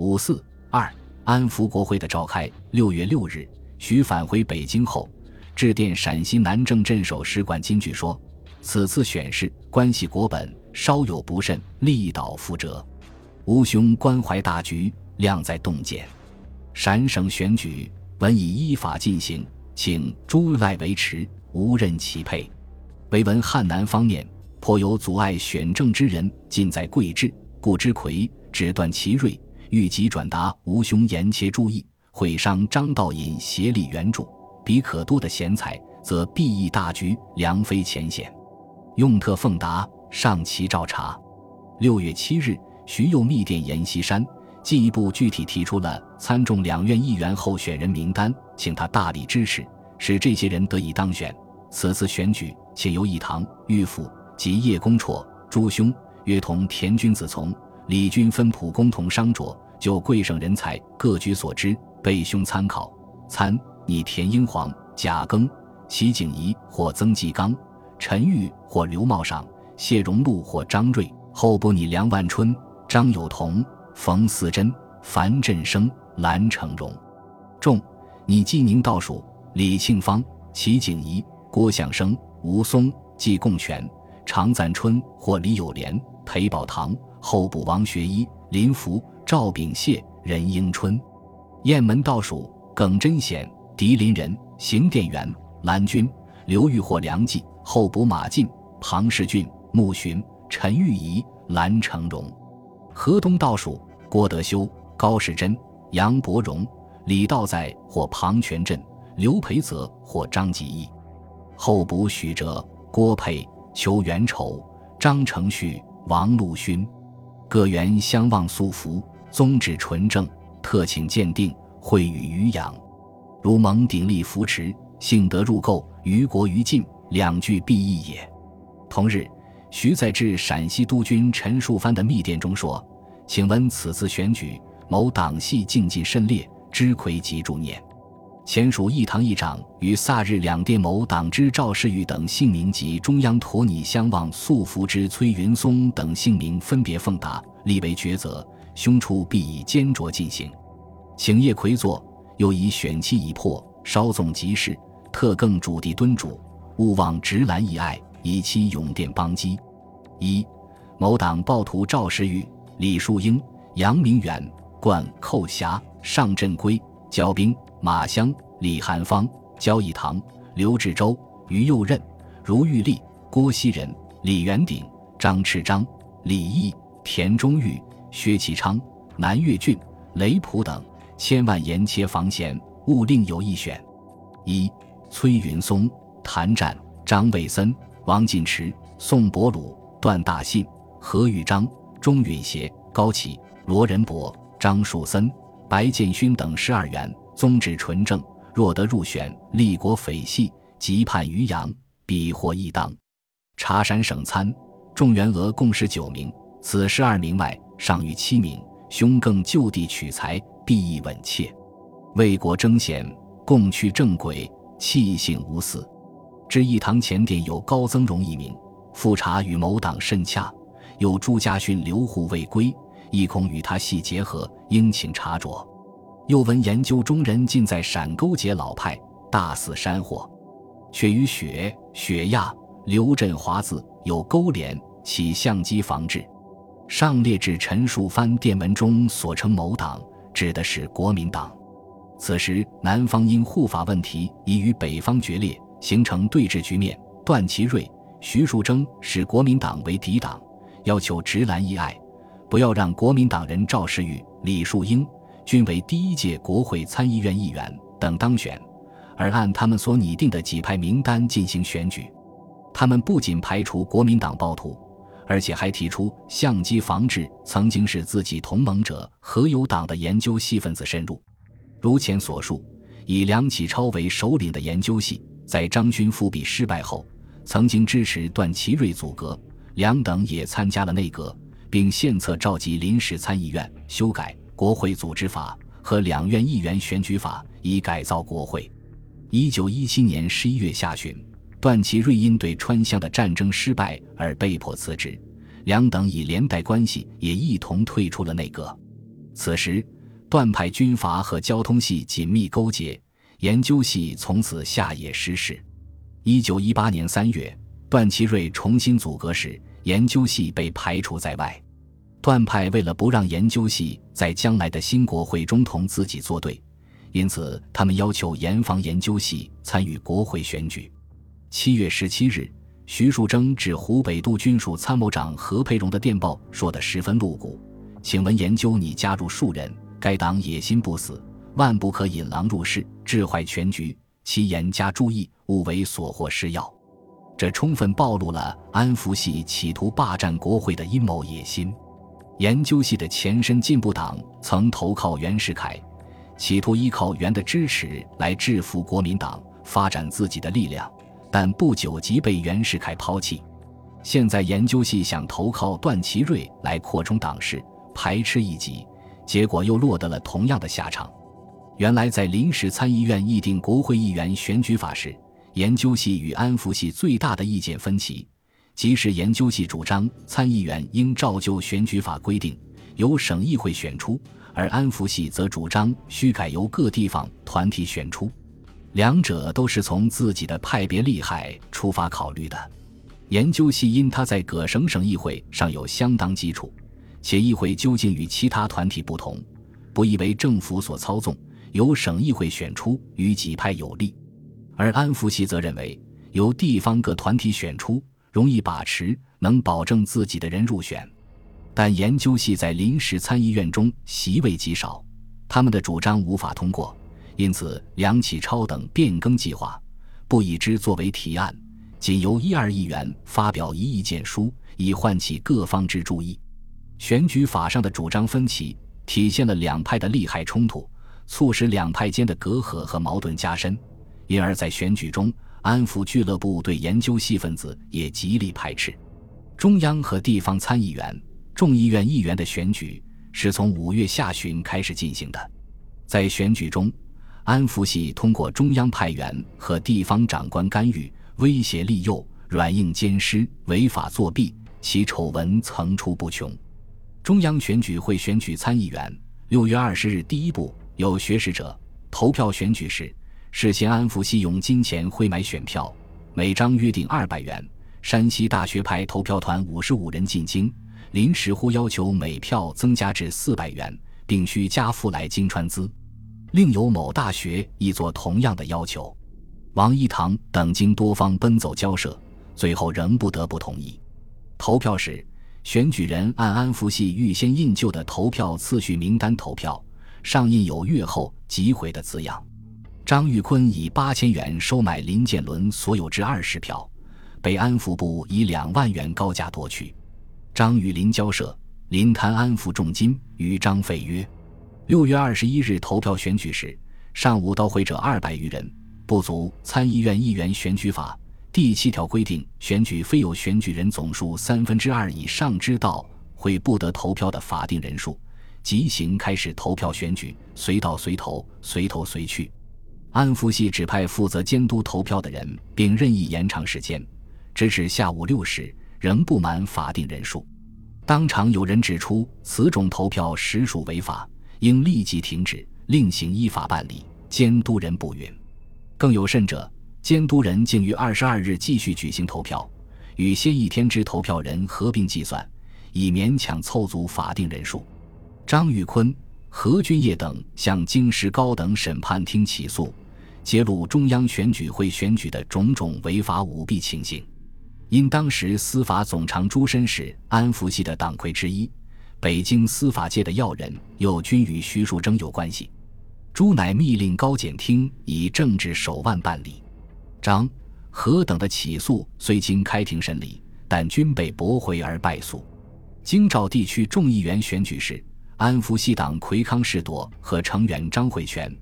五四二安福国会的召开。六月六日，徐返回北京后，致电陕西南郑镇守使馆金句说：“此次选事关系国本，稍有不慎，力导覆辙。吾兄关怀大局，量在洞见。陕省选举文以依法进行，请诸赖维持，无任其配。唯闻汉南方面颇有阻碍选政之人，尽在贵志、顾之魁，只断其锐。”欲即转达吴兄严切注意，会商张道隐协力援助，彼可多的贤才，则必益大局，良非浅显。用特奉达，上其照察。六月七日，徐又密电阎锡山，进一步具体提出了参众两院议员候选人名单，请他大力支持，使这些人得以当选。此次选举，且由一堂、玉府及叶公绰诸兄约同田君子从。李军分普工同商酌，就贵省人才各举所知，备兄参考。参拟田英皇、贾庚、齐景仪或曾纪刚、陈玉或刘茂赏、谢荣禄或张瑞。后补拟梁万春、张友同、冯思珍、樊振生、蓝成荣。众拟纪宁倒数：李庆芳、齐景仪、郭向生、吴松、季贡全、常赞春或李友莲、裴宝堂。后补王学一、林福、赵秉谢、任英春，雁门倒数：耿真显、狄林仁、邢殿元、蓝军、刘玉或梁冀。后补马进、庞世俊、穆寻、陈玉仪、蓝成荣。河东倒数：郭德修、高士珍、杨伯荣、李道在或庞全镇、刘培泽或张吉义。后补许哲、郭沛、邱元丑、张承旭、王陆勋。各员相望素服，宗旨纯正，特请鉴定，会与余养。如蒙鼎力扶持，幸得入垢，于国于晋，两句必异也。同日，徐在致陕西督军陈树藩的密电中说：“请问此次选举，某党系竞技甚烈，知魁及助念。”前属议堂议长与萨日两电某党之赵世玉等姓名及中央托拟相望素服之崔云松等姓名分别奉达，立为抉择。凶处必以坚卓进行，请叶魁作。又以选期已破，稍纵即逝，特更主地敦主，勿忘直兰义爱，以期永电邦基。一某党暴徒赵世玉、李树英、杨明远、冠寇侠、尚振圭、焦兵。马湘、李寒芳、焦义堂、刘志洲、于右任、如玉立、郭熙仁、李元鼎、张赤章、李毅、田中玉、薛其昌、南岳俊、雷普等，千万严切防贤，勿另有一选。一、崔云松、谭战、张卫森、王进池、宋伯鲁、段大信、何玉章、钟允协、高启、罗仁博、张树森、白建勋等十二员。宗旨纯正，若得入选，立国匪系，即判于洋，必获一当。茶山省参众员额共十九名，此十二名外，尚余七名。兄更就地取材，必亦稳切。为国争贤，共去正轨，气性无私。至一堂前殿有高增荣一名，复查与某党甚洽，有朱家训留户未归，亦恐与他系结合，应请查着。又闻研究中人尽在陕勾结老派，大肆山货，却与雪雪亚刘振华字有勾连，起相机防治。上列至陈树藩电文中所称某党，指的是国民党。此时南方因护法问题已与北方决裂，形成对峙局面。段祺瑞、徐树铮视国民党为敌党，要求直兰一爱，不要让国民党人赵世玉、李树英。均为第一届国会参议院议员等当选，而按他们所拟定的几派名单进行选举。他们不仅排除国民党暴徒，而且还提出相机防治曾经是自己同盟者和友党的研究系分子渗入。如前所述，以梁启超为首领的研究系，在张勋复辟失败后，曾经支持段祺瑞组阁，梁等也参加了内阁，并献策召集临时参议院修改。国会组织法和两院议员选举法以改造国会。一九一七年十一月下旬，段祺瑞因对川湘的战争失败而被迫辞职，两等以连带关系也一同退出了内阁。此时，段派军阀和交通系紧密勾结，研究系从此下野失势。一九一八年三月，段祺瑞重新组阁时，研究系被排除在外。段派为了不让研究系在将来的新国会中同自己作对，因此他们要求严防研究系参与国会选举。七月十七日，徐树铮致湖北督军署参谋长何培荣的电报说得十分露骨：“请问研究你加入数人，该党野心不死，万不可引狼入室，致坏全局。其严加注意，勿为所获施药。”这充分暴露了安福系企图霸占国会的阴谋野心。研究系的前身进步党曾投靠袁世凯，企图依靠袁的支持来制服国民党，发展自己的力量，但不久即被袁世凯抛弃。现在研究系想投靠段祺瑞来扩充党势，排斥异己，结果又落得了同样的下场。原来在临时参议院议定国会议员选举法时，研究系与安福系最大的意见分歧。即使研究系主张参议员应照旧选举法规定由省议会选出，而安福系则主张需改由各地方团体选出，两者都是从自己的派别利害出发考虑的。研究系因他在各省省议会上有相当基础，且议会究竟与其他团体不同，不易为政府所操纵，由省议会选出与己派有利；而安福系则认为由地方各团体选出。容易把持，能保证自己的人入选，但研究系在临时参议院中席位极少，他们的主张无法通过，因此梁启超等变更计划，不以之作为提案，仅由一二议员发表一意见书，以唤起各方之注意。选举法上的主张分歧，体现了两派的利害冲突，促使两派间的隔阂和矛盾加深，因而，在选举中。安抚俱乐部对研究系分子也极力排斥。中央和地方参议员、众议院议员的选举是从五月下旬开始进行的。在选举中，安福系通过中央派员和地方长官干预、威胁利诱、软硬兼施、违法作弊，其丑闻层出不穷。中央选举会选举参议员，六月二十日第一步有学识者投票选举时。事先安抚系用金钱会买选票，每张约定二百元。山西大学派投票团五十五人进京，临时忽要求每票增加至四百元，并需加付来京川资。另有某大学亦做同样的要求。王一堂等经多方奔走交涉，最后仍不得不同意。投票时，选举人按安福系预先印就的投票次序名单投票，上印有“阅后即毁”的字样。张玉坤以八千元收买林建伦所有之二十票，被安抚部以两万元高价夺去。张与林交涉，林贪安抚重金，与张废约。六月二十一日投票选举时，上午到会者二百余人，不足。参议院议员选举法第七条规定，选举非有选举人总数三分之二以上之到会不得投票的法定人数，即行开始投票选举，随到随投，随投随去。安福系指派负责监督投票的人，并任意延长时间，直至下午六时，仍不满法定人数。当场有人指出，此种投票实属违法，应立即停止，另行依法办理。监督人不允。更有甚者，监督人竟于二十二日继续举行投票，与先一天之投票人合并计算，以勉强凑足法定人数。张玉坤。何君业等向京师高等审判厅起诉，揭露中央选举会选举的种种违法舞弊情形。因当时司法总长朱申是安福系的党魁之一，北京司法界的要人又均与徐树铮有关系，朱乃密令高检厅以政治手腕办理。张、何等的起诉虽经开庭审理，但均被驳回而败诉。京兆地区众议员选举时。安福系党魁康士铎和成员张惠全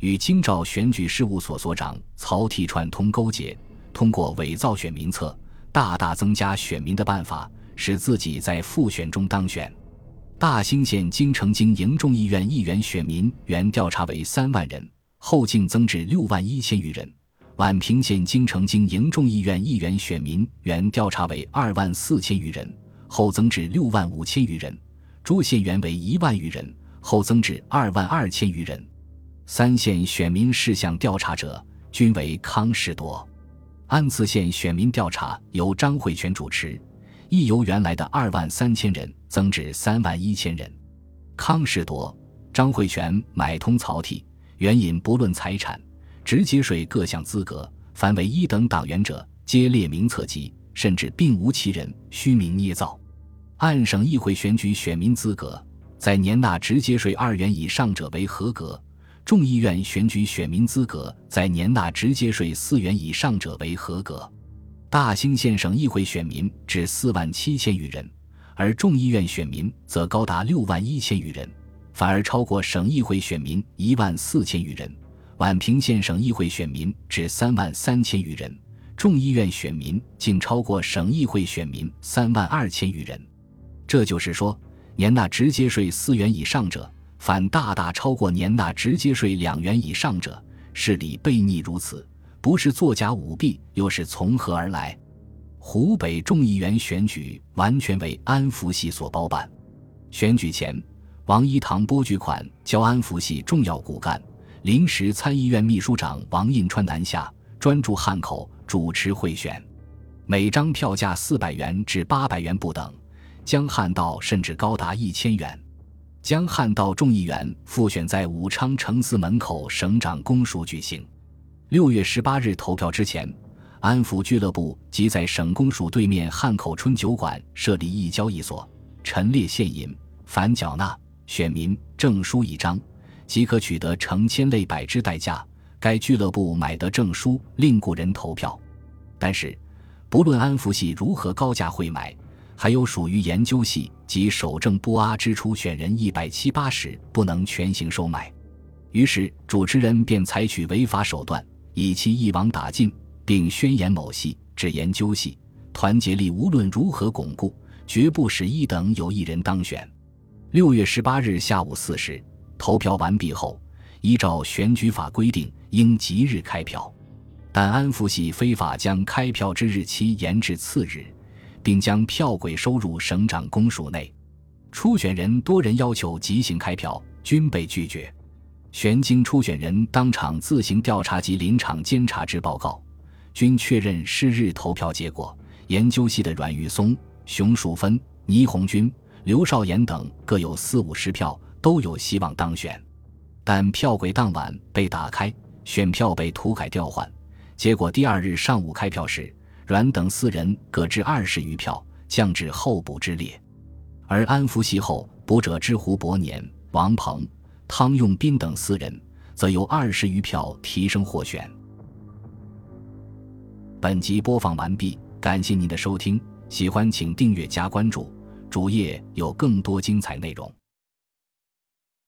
与京兆选举事务所所长曹丕串通勾结，通过伪造选民册，大大增加选民的办法，使自己在复选中当选。大兴县京城经营众议院议员选民原调查为三万人，后竟增至六万一千余人；宛平县京城经营众议院议员选民原调查为二万四千余人，后增至六万五千余人。朱县原为一万余人，后增至二万二千余人。三县选民事项调查者均为康士铎。安次县选民调查由张惠全主持，亦由原来的二万三千人增至三万一千人。康士铎、张惠全买通曹丕，援引不论财产、直接税各项资格，凡为一等党员者，皆列名册籍，甚至并无其人，虚名捏造。按省议会选举选民资格，在年纳直接税二元以上者为合格；众议院选举选民资格，在年纳直接税四元以上者为合格。大兴县省议会选民至四万七千余人，而众议院选民则高达六万一千余人，反而超过省议会选民一万四千余人。宛平县省议会选民至三万三千余人，众议院选民竟超过省议会选民三万二千余人。这就是说，年纳直接税四元以上者，反大大超过年纳直接税两元以上者。事理悖逆如此，不是作假舞弊，又是从何而来？湖北众议员选举完全为安福系所包办。选举前，王一堂拨巨款交安福系重要骨干、临时参议院秘书长王印川南下，专注汉口主持贿选，每张票价四百元至八百元不等。江汉道甚至高达一千元。江汉道众议员复选在武昌城司门口省长公署举行。六月十八日投票之前，安福俱乐部即在省公署对面汉口春酒馆设立一交易所，陈列现银，凡缴纳选民证书一张，即可取得成千类百之代价。该俱乐部买得证书，令雇人投票。但是，不论安福系如何高价会买。还有属于研究系及守正不阿之初选人一百七八十不能全行收买，于是主持人便采取违法手段，以其一网打尽，并宣言某系至研究系团结力无论如何巩固，绝不使一等有一人当选。六月十八日下午四时，投票完毕后，依照选举法规定，应即日开票，但安福系非法将开票之日期延至次日。并将票轨收入省长公署内，初选人多人要求即行开票，均被拒绝。玄经初选人当场自行调查及临场监察之报告，均确认是日投票结果。研究系的阮玉松、熊淑芬、倪红军、刘少言等各有四五十票，都有希望当选。但票轨当晚被打开，选票被涂改调换，结果第二日上午开票时。阮等四人各置二十余票，降至候补之列；而安福系后补者之胡伯年、王鹏、汤用斌等四人，则由二十余票提升获选。本集播放完毕，感谢您的收听，喜欢请订阅加关注，主页有更多精彩内容。